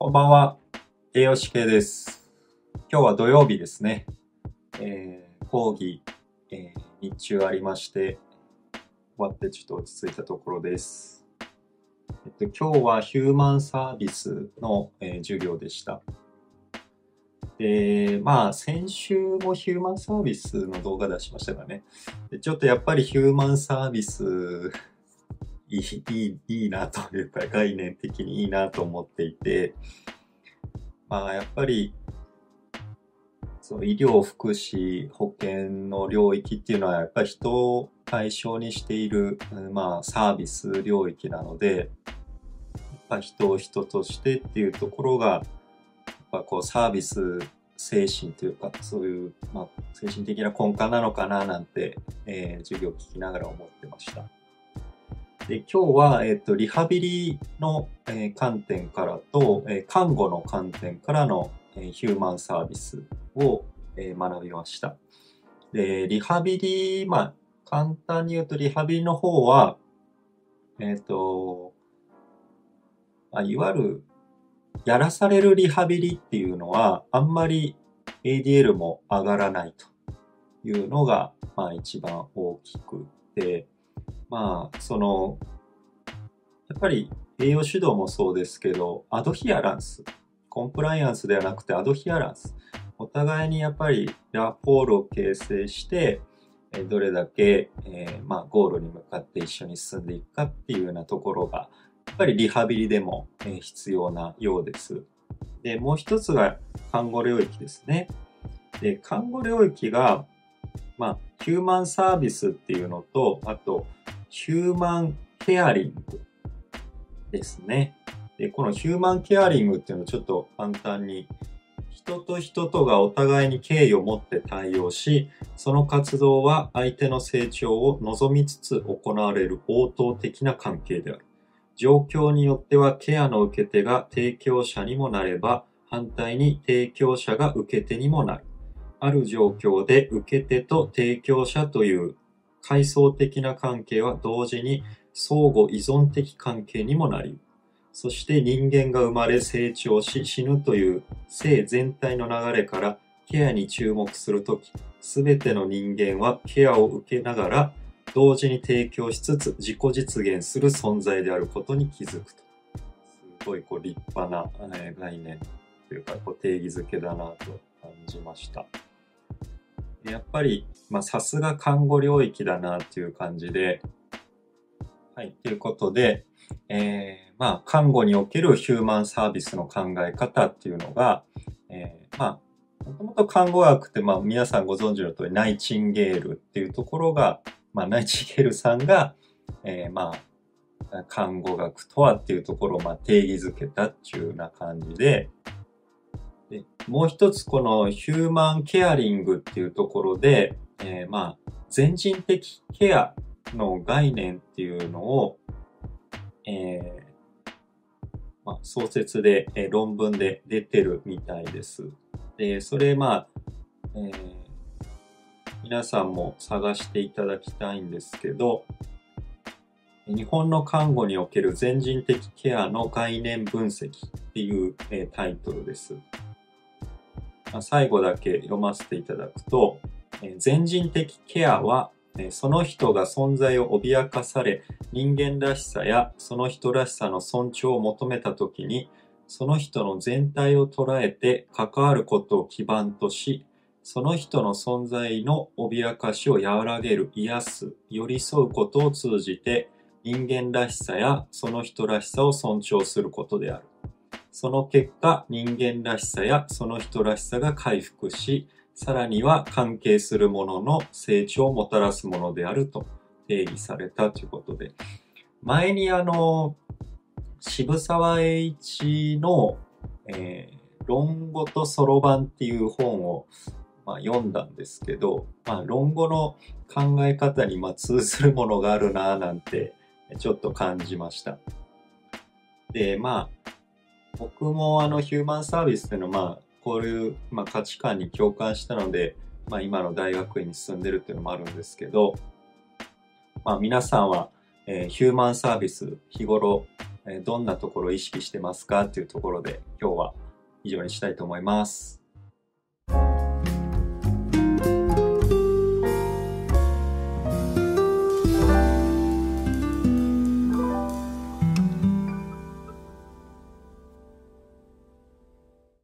こんばんは。栄養士系です。今日は土曜日ですね。えー、講義、えー日中ありまして、終わってちょっと落ち着いたところです。えっと、今日はヒューマンサービスの、えー授業でした。で、まあ、先週もヒューマンサービスの動画出しましたからね。ちょっとやっぱりヒューマンサービス、いい、いい、いいなというか、概念的にいいなと思っていて、まあ、やっぱり、その医療、福祉、保険の領域っていうのは、やっぱり人を対象にしている、まあ、サービス領域なので、やっぱ人を人としてっていうところが、やっぱこう、サービス精神というか、そういう、まあ、精神的な根幹なのかななんて、えー授業を聞きながら思ってました。で今日は、えっとリハビリの、えー観点からと、えー看護の観点からの、えーヒューマンサービスを、えー学びました。で、リハビリ、まあ、簡単に言うとリハビリの方は、えっ、と、まあ、いわゆる、やらされるリハビリっていうのは、あんまり ADL も上がらないというのが、まあ一番大きくて、まあ、その、やっぱり栄養指導もそうですけど、アドヒアランス、コンプライアンスではなくてアドヒアランス、お互いにやっぱりラポールを形成して、どれだけ、えーまあ、ゴールに向かって一緒に進んでいくかっていうようなところが、やっぱりリハビリでも、え必要なようです。で、もう一つが看護領域ですね。で、看護領域が、まあ、ヒューマンサービスっていうのと、あと、ヒューマンケアリングですね。で、このヒューマンケアリングっていうのをちょっと簡単に、人と人とがお互いに敬意を持って対応し、その活動は相手の成長を望みつつ行われる応答的な関係である。状況によってはケアの受け手が提供者にもなれば、反対に提供者が受け手にもなる。ある状況で受け手と提供者という階層的な関係は同時に相互依存的関係にもなり、そして人間が生まれ成長し死ぬという性全体の流れからケアに注目するとき、すべての人間はケアを受けながら同時に提供しつつ自己実現する存在であることに気づくと。すごいこう立派な概念というか定義づけだなと感じました。やっぱり、まあ、さすが看護領域だなっていう感じで、はい、ということで、えーまあ、看護におけるヒューマンサービスの考え方っていうのが、えーまあ、もともと看護学って、まあ、皆さんご存知の通り、ナイチンゲールっていうところが、まあ、ナイチンゲールさんが、えーまあ、看護学とはっていうところを、まあ、定義づけたっていうような感じで、でもう一つこのヒューマンケアリングっていうところで、えーまあ、全人的ケアの概念っていうのを、えーまあ、創設で、えー論文で出てるみたいです。で、それまあ、えー皆さんも探していただきたいんですけど、日本の看護における全人的ケアの概念分析っていう、えータイトルです。最後だけ読ませていただくと、全人的ケアは、その人が存在を脅かされ、人間らしさやその人らしさの尊重を求めたときに、その人の全体を捉えて関わることを基盤とし、その人の存在の脅かしを和らげる、癒す、寄り添うことを通じて、人間らしさやその人らしさを尊重することである。その結果、人間らしさやその人らしさが回復し、さらには関係するものの成長をもたらすものであると定義されたということで、前にあの、渋沢栄一の、えー論語とそろばんっていう本を、まあ、読んだんですけど、まあ、論語の考え方にまあ通ずるものがあるなぁなんてちょっと感じました。で、まあ、僕もあのヒューマンサービスっていうのは、まあ、こういう、まあ、価値観に共感したので、まあ、今の大学院に進んでるっていうのもあるんですけど、まあ、皆さんは、えーヒューマンサービス日頃、えどんなところを意識してますかっていうところで今日は以上にしたいと思います。